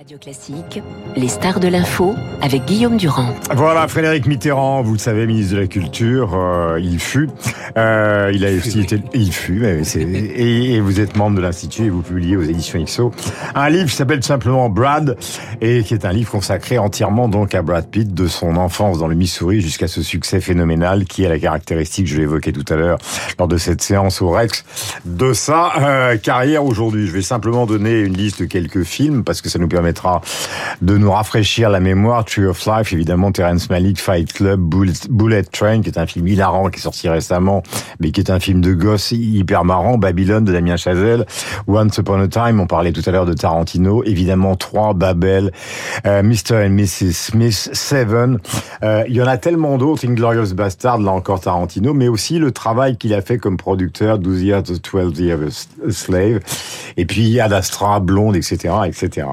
Radio Classique, les stars de l'info avec Guillaume Durand. Voilà, Frédéric Mitterrand, vous le savez, ministre de la Culture, euh, il fut. Euh, il a aussi été, il fut, et, et, vous êtes membre de l'Institut et vous publiez aux éditions IXO un livre qui s'appelle simplement Brad et qui est un livre consacré entièrement donc à Brad Pitt de son enfance dans le Missouri jusqu'à ce succès phénoménal qui est la caractéristique, je l'évoquais tout à l'heure lors de cette séance au Rex, de sa euh, carrière aujourd'hui. Je vais simplement donner une liste de quelques films parce que ça nous permet de nous rafraîchir la mémoire. Tree of Life, évidemment, Terrence Malick, Fight Club, Bullet, Train, qui est un film hilarant qui est sorti récemment, mais qui est un film de gosse hyper marrant. Babylone de Damien Chazelle, Once Upon a Time, on parlait tout à l'heure de Tarantino, évidemment 3, Babel, euh, Mr. and Mrs. Smith, Seven. Euh, il y en a tellement d'autres, Inglorious Bastard, là encore Tarantino, mais aussi le travail qu'il a fait comme producteur, 12 Years, 12 Years a Slave, et puis Ad Astra, Blonde, etc., etc.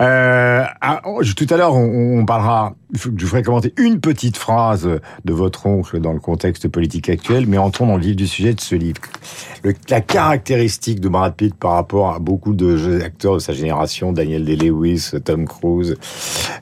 Euh, ah, oh, tout à l'heure, on, on, parlera, je ferai commenter une petite phrase de votre oncle dans le contexte politique actuel, mais entrons dans le vif du sujet de ce livre. Le, la caractéristique de Brad Pitt par rapport à beaucoup de acteurs de sa génération, Daniel Day-Lewis, Tom Cruise,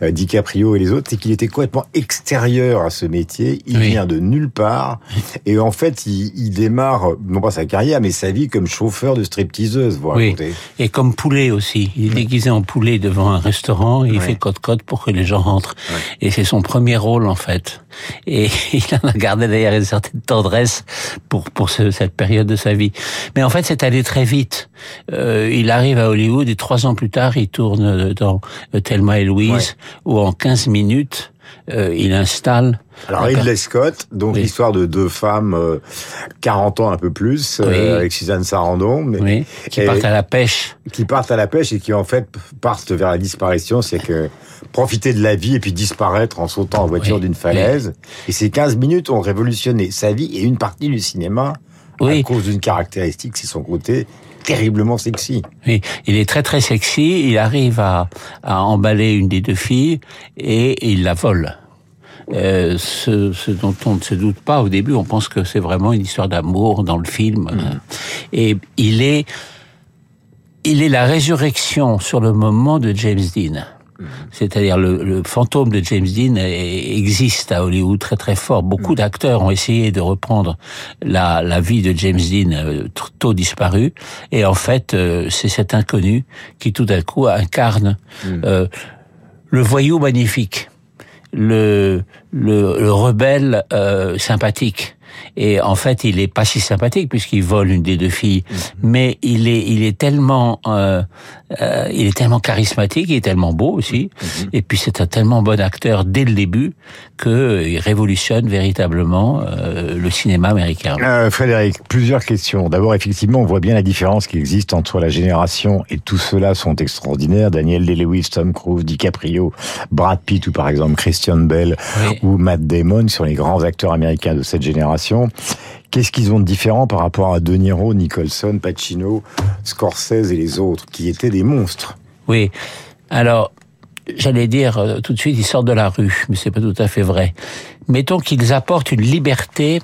euh, DiCaprio et les autres, c'est qu'il était complètement extérieur à ce métier. Il vient de nulle part, et en fait, il, il, démarre non pas sa carrière, mais sa vie comme chauffeur de stripteaseuse. Vous oui. Et comme poulet aussi. Il est déguisé en poulet devant un restaurant et il fait cote-cote pour que les gens rentrent. Et c'est son premier rôle en fait. Et il en a gardé d'ailleurs une certaine tendresse pour pour ce, cette période de sa vie. Mais en fait, c'est allé très vite. Euh, il arrive à Hollywood et trois ans plus tard, il tourne dans Thelma et Louise, où en 15 minutes, euh, il installe. Alors Ridley Scott, donc l'histoire de deux femmes, euh, 40 ans un peu plus, euh, avec Suzanne Sarandon, mais oui. qui partent à la pêche, qui partent à la pêche et qui en fait partent vers la disparition, c'est que profiter de la vie et puis disparaître en sautant en voiture d'une falaise. Et ces 15 minutes ont révolutionné sa vie et une partie du cinéma à cause d'une caractéristique, c'est son côté terriblement sexy. Oui, il est très très sexy. Il arrive à, à emballer une des deux filles et il la vole. Euh, ce, ce, dont on ne se doute pas au début, on pense que c'est vraiment une histoire d'amour dans le film. Mm. Et il est, il est la résurrection sur le moment de James Dean. C'est-à-dire le, le, fantôme de James Dean existe à Hollywood très très fort. Beaucoup mm. d'acteurs ont essayé de reprendre la, la vie de James Dean euh, tôt disparu, et en fait euh, c'est cet inconnu qui tout à coup incarne mm. euh, le voyou magnifique, le, le, le rebelle euh, sympathique et en fait, il est pas si sympathique puisqu'il vole une des deux filles, mhm. mais il est, il est tellement, euh, euh, il est tellement charismatique, il est tellement beau aussi, mhm. et puis c'est un tellement bon acteur dès le début que euh, il révolutionne véritablement euh, le cinéma américain. Euh, Frédéric, plusieurs questions. D'abord, effectivement, on voit bien la différence qui existe entre la génération et tous ceux-là sont extraordinaires. Daniel Day-Lewis, Tom Cruise, DiCaprio, Brad Pitt ou par exemple Christian Bell oui. ou Matt Damon sont les grands acteurs américains de cette génération. Qu'est-ce qu'ils ont de différent par rapport à De Niro, Nicholson, Pacino, Scorsese et les autres, qui étaient des monstres? Oui. Alors, j'allais dire euh, tout de suite, ils sortent de la rue, mais c'est pas tout à fait vrai. Mettons qu'ils apportent une liberté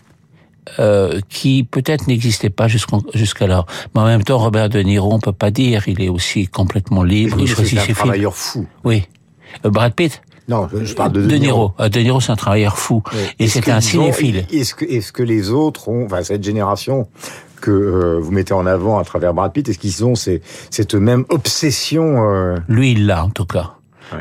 euh, qui peut-être n'existait pas jusqu'alors. Mais en même temps, Robert De Niro, on peut pas dire, il est aussi complètement libre. Il choisit ses films. C'est un travailleur fou. Oui. Euh, Brad Pitt non, je parle de De, Niro. De Niro, c'est un travailleur fou. Oui. Et c'est un cinéphile. Est-ce que, est-ce que les autres ont, enfin, cette génération que euh, vous mettez en avant à travers Brad Pitt, est-ce qu'ils ont ces, cette même obsession euh... Lui, il l'a, en tout cas.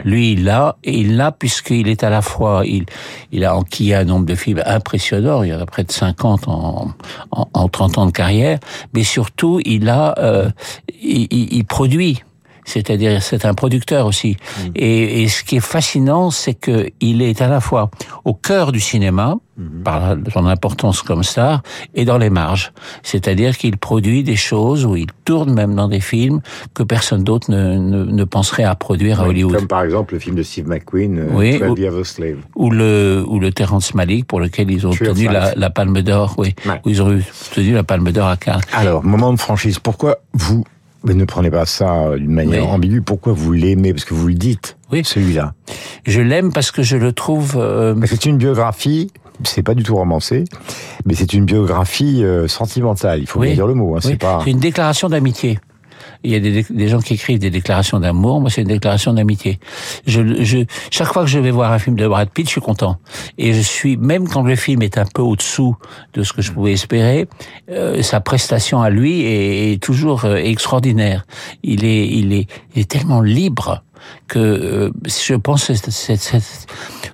Lui, il l'a, et il l'a puisqu'il est à la fois, il, il a enquillé un nombre de films impressionnants, il y en a près de 50 en, en, en 30 ans de carrière, mais surtout, il a, euh, il, il, produit c'est-à-dire c'est un producteur aussi. Mmh. Et, et, ce qui est fascinant, c'est que il est à la fois au cœur du cinéma mmh. par son importance comme star et dans les marges. C'est-à-dire qu'il produit des choses où il tourne même dans des films que personne d'autre ne, ne, ne, penserait à produire oui, à Hollywood. Comme par exemple le film de Steve McQueen, euh, oui, ou, of Slave. Ou le ou le Terrence Malick pour lequel ils ont obtenu la, la, Palme d'Or, oui, ouais. où ils ont obtenu la Palme d'Or à Cannes. Alors moment de franchise, pourquoi vous mais ne prenez pas ça d'une manière oui. ambiguë. Pourquoi vous l'aimez? Parce que vous le dites. Oui. Celui-là. Je l'aime parce que je le trouve. Euh... C'est une biographie. C'est pas du tout romancé, mais c'est une biographie euh, sentimentale. Il faut oui. bien dire le mot. Hein. C'est pas. C'est une déclaration d'amitié. Il y a des, des gens qui écrivent des déclarations d'amour. Moi, c'est une déclaration d'amitié. Je, je, chaque fois que je vais voir un film de Brad Pitt, je suis content. Et je suis, même quand le film est un peu au-dessous de ce que je pouvais espérer, euh, sa prestation à lui est, est toujours euh, extraordinaire. Il est, il est, il est tellement libre que euh, je pense que cette,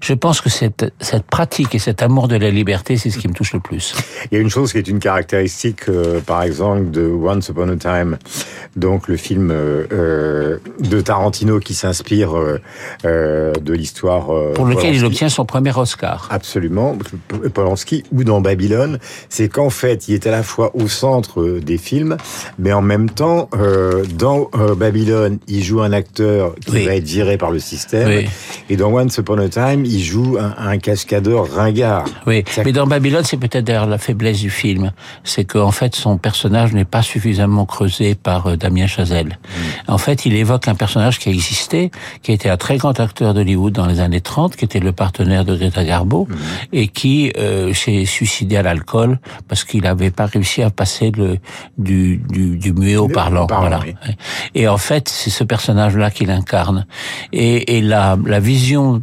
je pense que cette, cette pratique et cet amour de la liberté, c'est ce qui me touche le plus. Il y a une chose qui est une caractéristique, euh, par exemple, de Once Upon a Time, donc le film euh, de Tarantino qui s'inspire euh, de l'histoire. Pour lequel il obtient son premier Oscar. Absolument, Polanski, ou dans Babylone, c'est qu'en fait, il est à la fois au centre des films, mais en même temps, dans Babylone, il joue un acteur qui oui. va être viré par le système. Oui. Et dans Once Upon a Time, il joue un, un cascadeur ringard. Oui, Ça... mais dans Babylone, c'est peut-être d'ailleurs la faiblesse du film. C'est qu'en fait, son personnage n'est pas suffisamment creusé par euh, Damien Chazelle. Mmh. En fait, il évoque un personnage qui a existé, qui était un très grand acteur d'Hollywood dans les années 30, qui était le partenaire de Greta Garbo, mmh. et qui euh, s'est suicidé à l'alcool parce qu'il n'avait pas réussi à passer le, du, du, du muet au parlant. Voilà. Oui. Et en fait, c'est ce personnage-là qu'il incarne. Et, la, vision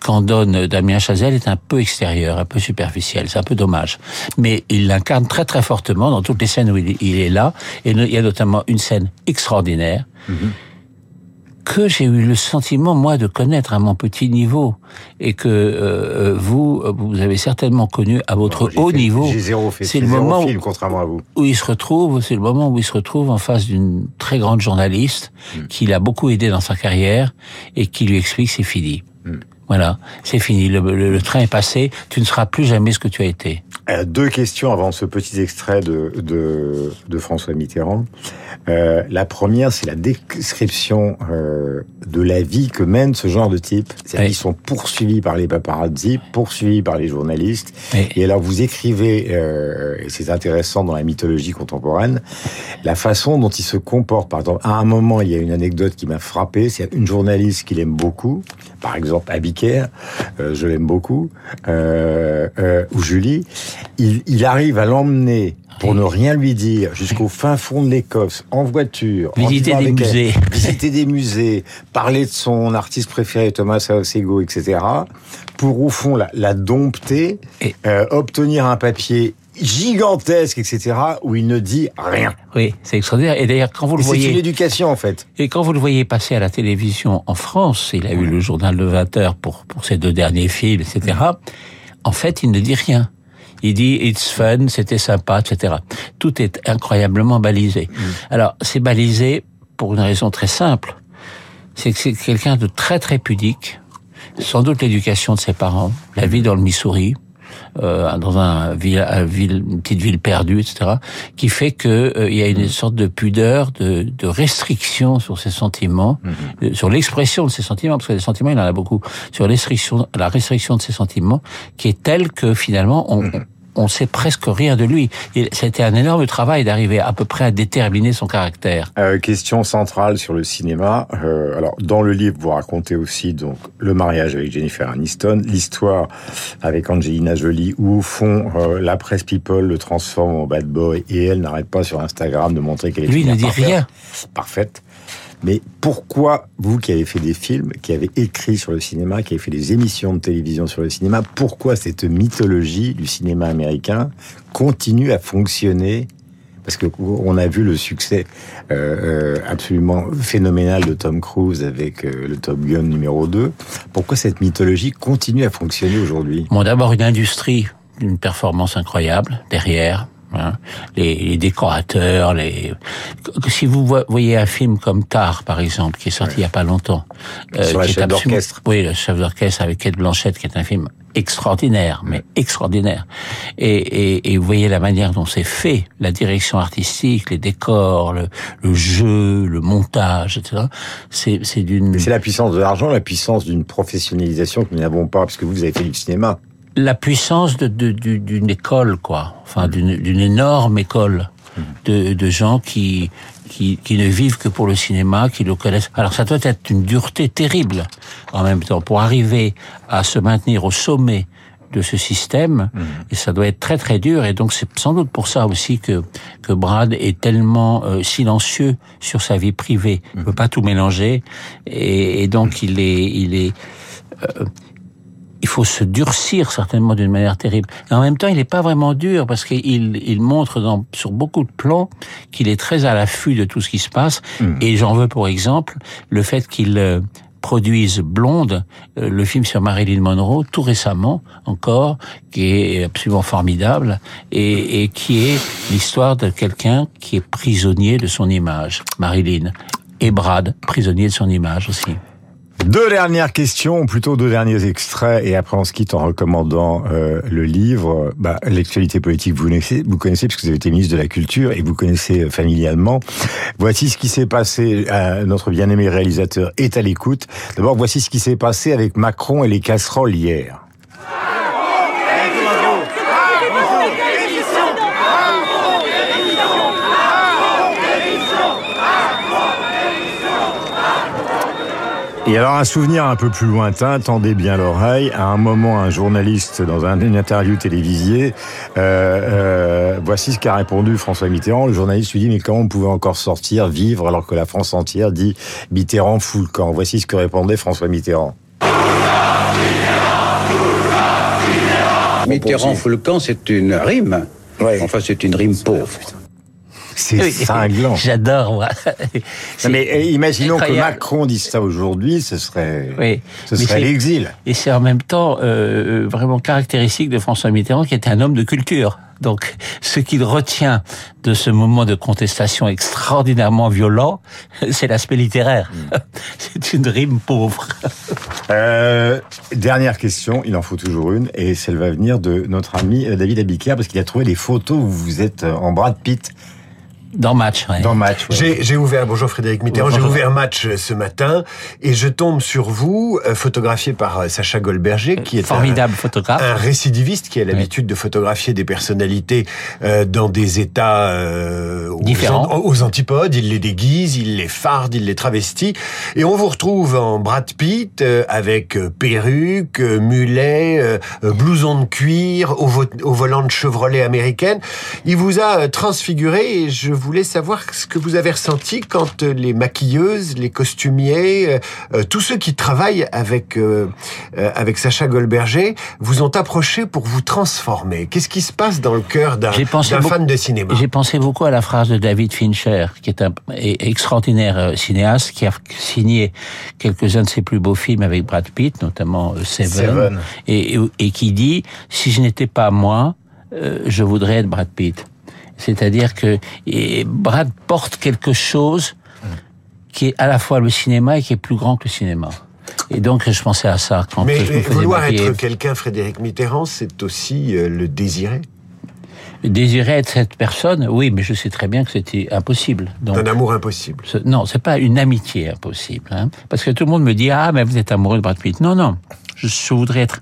qu'en donne Damien Chazelle est un peu extérieur, un peu superficiel. C'est un peu dommage. Mais il l'incarne très très fortement dans toutes les scènes où il, est là. Et il y a notamment une scène extraordinaire. -hmm que j'ai eu le sentiment, moi, de connaître à mon petit niveau, et que euh, vous, vous avez certainement connu à votre non, haut fait, niveau. C'est le moment film, contrairement à vous. où il se retrouve, c'est le moment où il se retrouve en face d'une très grande journaliste mm. qui l'a beaucoup aidé dans sa carrière et qui lui explique c'est fini. Mm. Voilà, c'est fini. Le, le, le, train est passé. Tu ne seras plus jamais ce que tu as été. Euh, deux questions avant ce petit extrait de, de, de François Mitterrand. Euh, la première, c'est la description euh, de la vie que mène ce genre de type. Oui. Ils sont poursuivis par les paparazzi, poursuivis par les journalistes. Oui. Et alors vous écrivez, et c'est intéressant dans la mythologie contemporaine, la façon dont ils se comportent. Par exemple, à un moment, il y a une anecdote qui m'a frappé. C'est une journaliste qu'il aime beaucoup, par exemple Abiker, euh, je l'aime beaucoup, euh, ou Julie. Il arrive à l'emmener pour ne rien lui dire, jusqu'au fin fond de l'Écosse, en voiture, visiter des musées, elle, visiter des musées, parler de son artiste préféré Thomas Saucego, etc. Pour au fond la, la dompter, Et... euh, obtenir un papier gigantesque, etc., où il ne dit rien. Oui, c'est extraordinaire. Et d'ailleurs, quand vous le et voyez... C'est une éducation, en fait. Et quand vous le voyez passer à la télévision en France, il a eu le journal de 20 heures pour, pour ses deux derniers films, etc., en fait, il ne dit rien. Il dit it's fun, c'était sympa, etc. Tout est incroyablement balisé. Mmh. Alors c'est balisé pour une raison très simple, c'est que c'est quelqu'un de très très pudique. Sans doute l'éducation de ses parents, la vie dans le Missouri, euh, dans un ville, un ville, une petite ville perdue, etc., qui fait que euh, il y a une sorte de pudeur, de, de restriction sur ses sentiments, mm -hmm. sur l'expression de ses sentiments, parce que les sentiments, il en a beaucoup, sur restriction, la restriction de ses sentiments, qui est telle que finalement on, mm -hmm on sait presque rien de lui. C'était un énorme travail d'arriver à peu près à déterminer son caractère. Euh, question centrale sur le cinéma. Euh, alors, dans le livre, vous racontez aussi donc le mariage avec Jennifer Aniston, l'histoire avec Angelina Jolie, où au fond euh, la presse people le transforme en bad boy et elle n'arrête pas sur Instagram de montrer qu'elle est lui ne dit rien, parfaite. Mais pourquoi, vous qui avez fait des films, qui avez écrit sur le cinéma, qui avez fait des émissions de télévision sur le cinéma, pourquoi cette mythologie du cinéma américain continue à fonctionner? Parce qu'on a vu le succès euh, absolument phénoménal de Tom Cruise avec euh, le Top Gun numéro 2. Pourquoi cette mythologie continue à fonctionner aujourd'hui? Bon, d'abord une industrie d'une performance incroyable derrière, Hein, les, les, décorateurs, les. Si vous voyez un film comme Tar, par exemple, qui est sorti ouais. il y a pas longtemps, euh, sur la chef d'orchestre. Oui, le chef d'orchestre avec Kate Blanchett, qui est un film extraordinaire, mais extraordinaire. Et, et, et, vous voyez la manière dont c'est fait, la direction artistique, les décors, le, le jeu, le montage, etc. C'est, c'est d'une. C'est la puissance de l'argent, la puissance d'une professionnalisation que nous n'avons pas, parce que vous avez fait du cinéma la puissance de, de, d'une école, quoi. Enfin, d'une, d'une énorme école de, de gens qui, qui, qui, ne vivent que pour le cinéma, qui le connaissent. Alors, ça doit être une dureté terrible, en même temps, pour arriver à se maintenir au sommet de ce système Mmh. et ça doit être très très dur et donc c'est sans doute pour ça aussi que que Brad est tellement euh, silencieux sur sa vie privée. Il peut pas tout mélanger et, et donc il est il est euh, faut se durcir certainement d'une manière terrible. Et en même temps, il n'est pas vraiment dur parce qu'il il montre dans, sur beaucoup de plans qu'il est très à l'affût de tout ce qui se passe. Et j'en veux pour exemple le fait qu'il euh, produise Blonde, euh, le film sur Marilyn Monroe, tout récemment encore, qui est absolument formidable et, et qui est l'histoire de quelqu'un qui est prisonnier de son image, Marilyn. Et Brad, prisonnier de son image aussi. Deux dernières questions, ou plutôt deux derniers extraits, et après on se quitte en recommandant euh, le livre. Bah, L'actualité politique, vous connaissez, vous connaissez puisque vous avez été ministre de la Culture et vous connaissez euh, familialement. Voici ce qui s'est passé. euh, notre bien-aimé réalisateur est à l'écoute. D'abord, voici ce qui s'est passé avec Macron et les casseroles hier. Et alors un souvenir un peu plus lointain, tendez bien l'oreille. À un moment, un journaliste dans un- une interview télévisée, euh, euh, voici ce qu'a répondu François Mitterrand. Le journaliste lui dit mais comment on pouvait encore sortir, vivre alors que la France entière dit Mitterrand fout le camp. Voici ce que répondait François Mitterrand. Mitterrand fout le camp, c'est une rime. Ouais. Enfin, c'est une rime pauvre. C'est cinglant. J'adore, moi. Mais eh, imaginons que. Macron dise ça aujourd'hui, ce serait, Oui. ce Mais serait l'exil. Et c'est en même temps euh, vraiment caractéristique de François Mitterrand, qui était un homme de culture. Donc, ce qu'il retient de ce moment de contestation extraordinairement violent, c'est l'aspect littéraire. C'est une rime pauvre. Euh, dernière question, il en faut toujours une, et celle va venir de notre ami euh, David Abiker, parce qu'il a trouvé les photos où vous êtes euh, en Brad Pitt Dans Match, ouais. dans match. ouais. J'ai j'ai ouvert, bonjour Frédéric Mitterrand, j'ai ouvert match ce matin et je tombe sur vous, euh, photographié par euh, Sacha Goldberger, qui est Formidable un, photographe. un récidiviste qui a l'habitude de photographier des personnalités euh, dans des états euh, aux, Différents. an- aux antipodes. Il les déguise, il les farde, il les travestit. Et on vous retrouve en Brad Pitt euh, avec euh, perruque, euh, mulet, blouson de cuir, au, vo- au volant de Chevrolet américaine. Il vous a euh, transfiguré et je voulais savoir ce que vous avez ressenti quand euh, les maquilleuses, les costumiers, euh, euh, tous ceux qui travaillent avec euh, avec Sacha Goldberger vous ont approché pour vous transformer. Qu'est-ce qui se passe dans le cœur d'un fan de cinéma? J'ai pensé beaucoup à la phrase de David Fincher, qui est un extraordinaire cinéaste, qui a signé quelques-uns de ses plus beaux films avec Brad Pitt, notamment Seven, Seven. Et, et- et qui dit si je n'étais pas moi, euh, je voudrais être Brad Pitt. C'est-à-dire que et Brad porte quelque chose qui est à la fois le cinéma et qui est plus grand que le cinéma. Et donc je pensais à ça quand Mais je me vouloir être quelqu'un, Frédéric Mitterrand, c'est aussi euh, le désirer. Désirer être cette personne, oui, mais je sais très bien que c'était impossible. Donc, Un amour impossible. Ce- Non, c'est pas une amitié impossible. Hein, parce que tout le monde me dit ah mais vous êtes amoureux de Brad Pitt. Non non, je, je voudrais être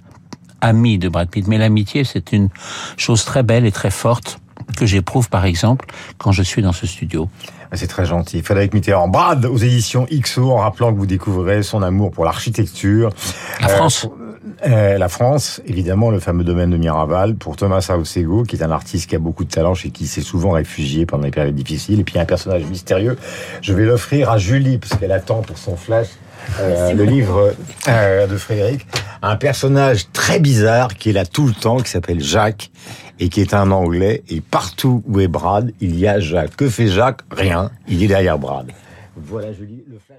ami de Brad Pitt. Mais l'amitié c'est une chose très belle et très forte que j'éprouve par exemple quand je suis dans ce studio. Ah, C'est très gentil. Frédéric Mitterrand, Brad aux éditions XO, en rappelant que vous découvrirez son amour pour l'architecture. La France. Euh, la France, évidemment, le fameux domaine de Miraval, pour Thomas Saosego, qui est un artiste qui a beaucoup de talent et qui s'est souvent réfugié pendant les périodes difficiles. Et puis un personnage mystérieux. Je vais l'offrir à Julie, parce qu'elle attend pour son flash euh, le livre euh, de Frédéric. Un personnage très bizarre qui est là tout le temps, qui s'appelle Jacques, et qui est un Anglais. Et partout où est Brad, il y a Jacques. Que fait Jacques? Rien. Il est derrière Brad. Voilà, Julie, le flash.